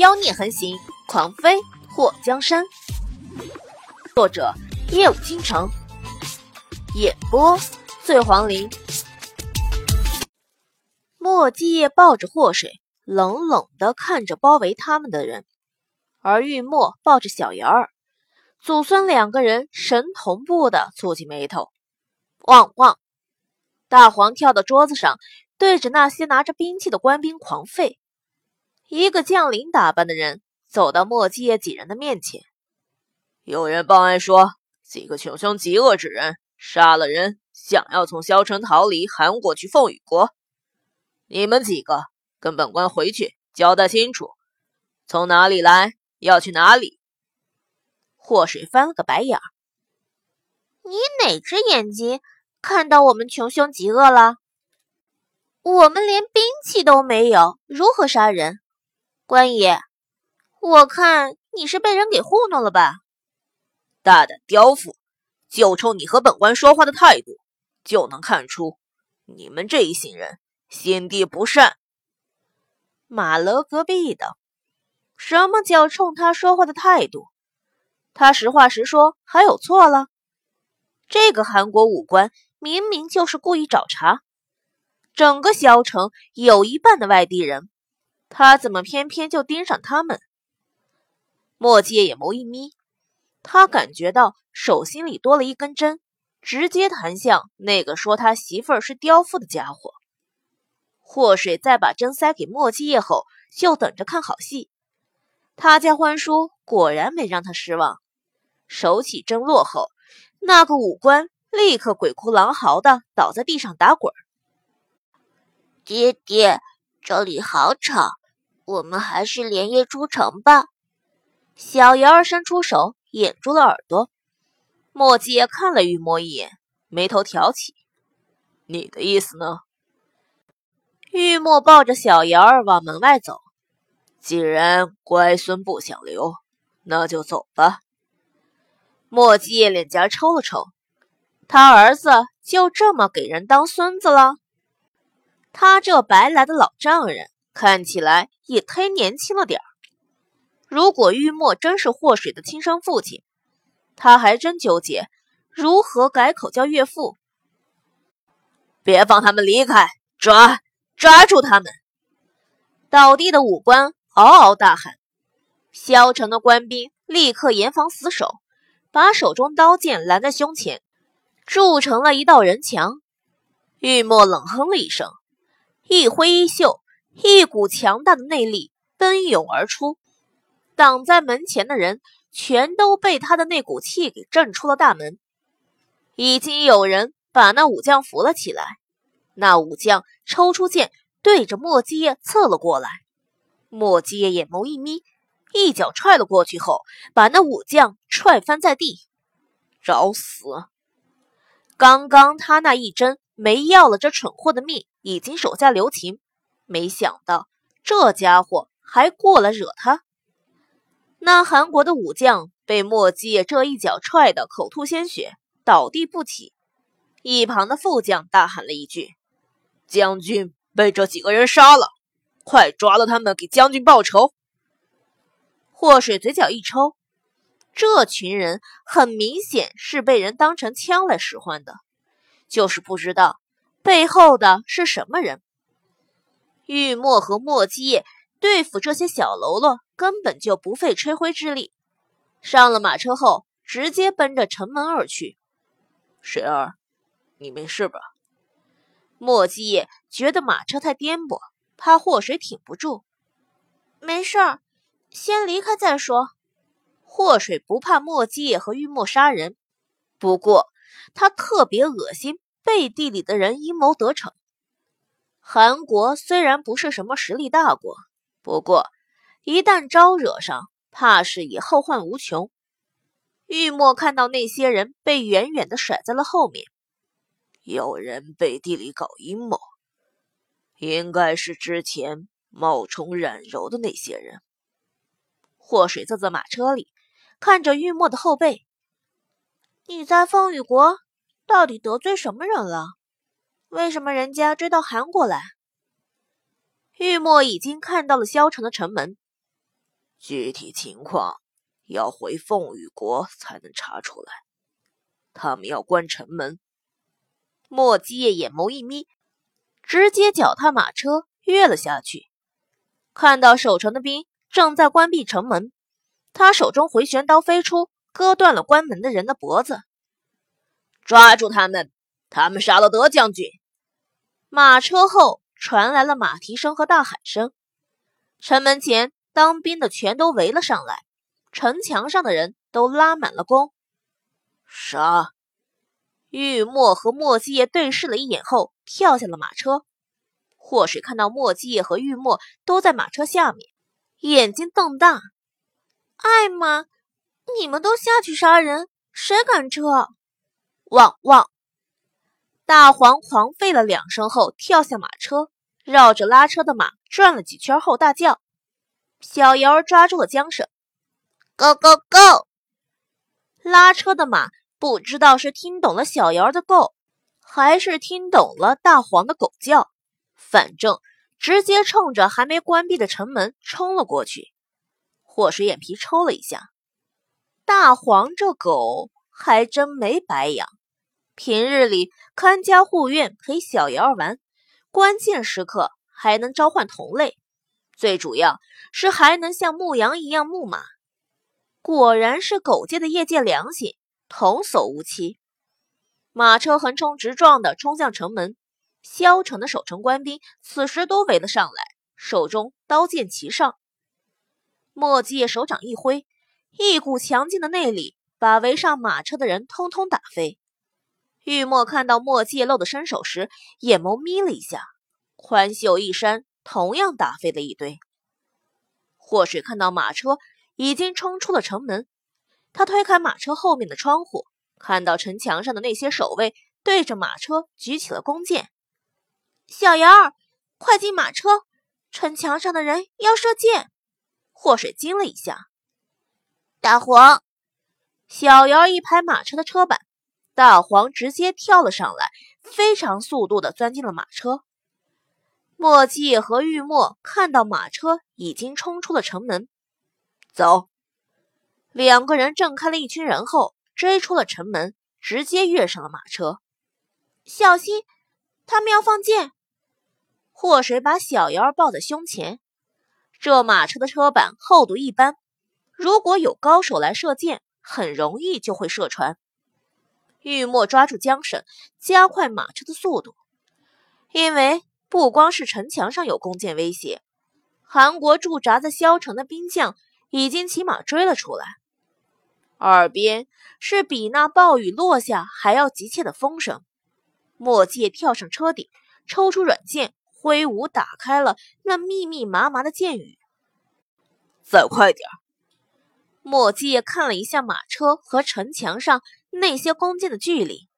妖孽横行，狂飞祸江山。作者：夜舞倾城，演播：醉黄林。莫继业抱着祸水，冷冷的看着包围他们的人，而玉墨抱着小瑶儿，祖孙两个人神同步的蹙起眉头。汪汪！大黄跳到桌子上，对着那些拿着兵器的官兵狂吠。一个将领打扮的人走到莫基叶几人的面前，有人报案说，几个穷凶极恶之人杀了人，想要从萧城逃离韩国去凤羽国。你们几个跟本官回去交代清楚，从哪里来，要去哪里。祸水翻了个白眼儿：“你哪只眼睛看到我们穷凶极恶了？我们连兵器都没有，如何杀人？官爷，我看你是被人给糊弄了吧？大胆刁妇，就冲你和本官说话的态度，就能看出你们这一行人。”心地不善，马勒隔壁的，什么叫冲他说话的态度？他实话实说，还有错了？这个韩国武官明明就是故意找茬，整个萧城有一半的外地人，他怎么偏偏就盯上他们？莫介眼眸一眯，他感觉到手心里多了一根针，直接弹向那个说他媳妇儿是刁妇的家伙。祸水再把针塞给莫七叶后，就等着看好戏。他家欢叔果然没让他失望，手起针落后，那个武官立刻鬼哭狼嚎的倒在地上打滚。爹爹，这里好吵，我们还是连夜出城吧。小瑶儿伸出手掩住了耳朵。莫七叶看了玉墨一眼，眉头挑起：“你的意思呢？”玉墨抱着小瑶儿往门外走。既然乖孙不想留，那就走吧。莫继业脸颊抽了抽，他儿子就这么给人当孙子了？他这白来的老丈人看起来也忒年轻了点儿。如果玉墨真是祸水的亲生父亲，他还真纠结如何改口叫岳父。别放他们离开，抓！抓住他们！倒地的武官嗷嗷大喊。萧城的官兵立刻严防死守，把手中刀剑拦在胸前，筑成了一道人墙。玉墨冷哼了一声，一挥衣袖，一股强大的内力奔涌而出，挡在门前的人全都被他的那股气给震出了大门。已经有人把那武将扶了起来。那武将抽出剑，对着莫基叶刺了过来。莫基叶眼眸一眯，一脚踹了过去后，把那武将踹翻在地。找死！刚刚他那一针没要了这蠢货的命，已经手下留情。没想到这家伙还过来惹他。那韩国的武将被莫基叶这一脚踹得口吐鲜血，倒地不起。一旁的副将大喊了一句。将军被这几个人杀了，快抓了他们，给将军报仇！祸水嘴角一抽，这群人很明显是被人当成枪来使唤的，就是不知道背后的是什么人。玉墨和墨基叶对付这些小喽啰根本就不费吹灰之力，上了马车后直接奔着城门而去。水儿，你没事吧？莫基叶觉得马车太颠簸，怕祸水挺不住。没事儿，先离开再说。祸水不怕莫基叶和玉墨杀人，不过他特别恶心背地里的人阴谋得逞。韩国虽然不是什么实力大国，不过一旦招惹上，怕是也后患无穷。玉墨看到那些人被远远的甩在了后面。有人背地里搞阴谋，应该是之前冒充冉柔的那些人。祸水坐在马车里，看着玉墨的后背。你在风雨国到底得罪什么人了？为什么人家追到韩国来？玉墨已经看到了萧城的城门，具体情况要回凤羽国才能查出来。他们要关城门。莫基叶眼眸一眯，直接脚踏马车跃了下去。看到守城的兵正在关闭城门，他手中回旋刀飞出，割断了关门的人的脖子。抓住他们！他们杀了德将军。马车后传来了马蹄声和大喊声。城门前，当兵的全都围了上来，城墙上的人都拉满了弓。杀！玉墨和墨迹叶对视了一眼后，跳下了马车。祸水看到墨迹叶和玉墨都在马车下面，眼睛瞪大：“艾玛，你们都下去杀人，谁敢撤？”汪汪！大黄狂吠了两声后，跳下马车，绕着拉车的马转了几圈后，大叫：“小瑶抓住了缰绳，Go Go Go！” 拉车的马不知道是听懂了小瑶的 “Go”，还是听懂了大黄的狗叫，反正直接冲着还没关闭的城门冲了过去。祸水眼皮抽了一下，大黄这狗还真没白养。平日里看家护院陪小瑶儿玩，关键时刻还能召唤同类，最主要是还能像牧羊一样牧马。果然是狗界的业界良心，童叟无欺。马车横冲直撞的冲向城门，萧城的守城官兵此时都围了上来，手中刀剑齐上。墨迹手掌一挥，一股强劲的内力把围上马车的人通通打飞。玉墨看到墨界露的身手时，眼眸眯了一下，宽袖一扇，同样打飞了一堆。祸水看到马车已经冲出了城门，他推开马车后面的窗户，看到城墙上的那些守卫对着马车举起了弓箭。小瑶儿，快进马车，城墙上的人要射箭。祸水惊了一下，大黄，小瑶一拍马车的车板。大黄直接跳了上来，非常速度的钻进了马车。墨迹和玉墨看到马车已经冲出了城门，走。两个人震开了一群人后，追出了城门，直接跃上了马车。小心，他们要放箭！祸水把小瑶儿抱在胸前。这马车的车板厚度一般，如果有高手来射箭，很容易就会射穿。玉墨抓住缰绳，加快马车的速度。因为不光是城墙上有弓箭威胁，韩国驻扎在萧城的兵将已经骑马追了出来。耳边是比那暴雨落下还要急切的风声。墨界跳上车顶，抽出软剑，挥舞打开了那密密麻麻的箭雨。再快点！墨界看了一下马车和城墙上。那些弓箭的距离，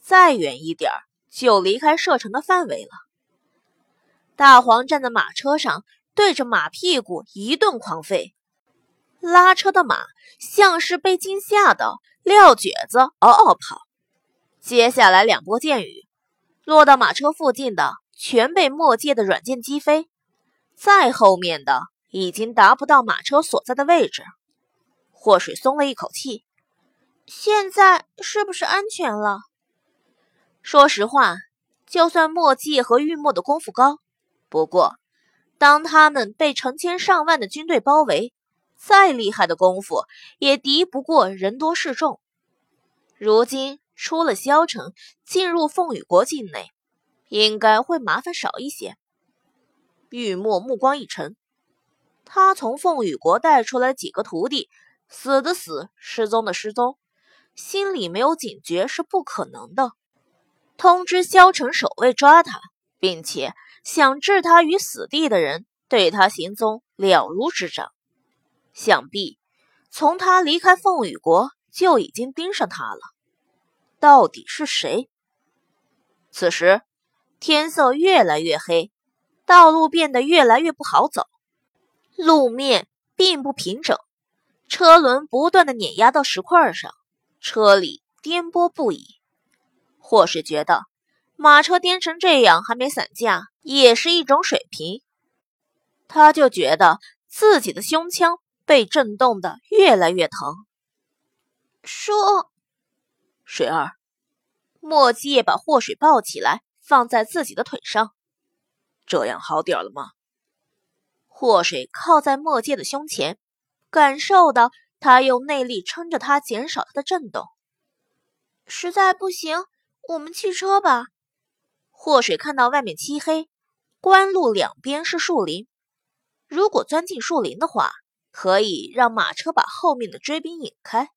再远一点就离开射程的范围了。大黄站在马车上，对着马屁股一顿狂吠，拉车的马像是被惊吓的撂蹶子，嗷嗷跑。接下来两波箭雨落到马车附近的，全被墨界的软箭击飞；再后面的，已经达不到马车所在的位置。祸水松了一口气。现在是不是安全了？说实话，就算墨迹和玉墨的功夫高，不过当他们被成千上万的军队包围，再厉害的功夫也敌不过人多势众。如今出了萧城，进入凤羽国境内，应该会麻烦少一些。玉墨目光一沉，他从凤羽国带出来几个徒弟，死的死，失踪的失踪。心里没有警觉是不可能的。通知萧城守卫抓他，并且想置他于死地的人，对他行踪了如指掌。想必从他离开凤羽国就已经盯上他了。到底是谁？此时天色越来越黑，道路变得越来越不好走，路面并不平整，车轮不断的碾压到石块上。车里颠簸不已，或是觉得马车颠成这样还没散架，也是一种水平。他就觉得自己的胸腔被震动的越来越疼。说，水儿，莫七夜把祸水抱起来，放在自己的腿上。这样好点了吗？祸水靠在莫界的胸前，感受到他用内力撑着它，减少它的震动。实在不行，我们弃车吧。祸水看到外面漆黑，官路两边是树林，如果钻进树林的话，可以让马车把后面的追兵引开。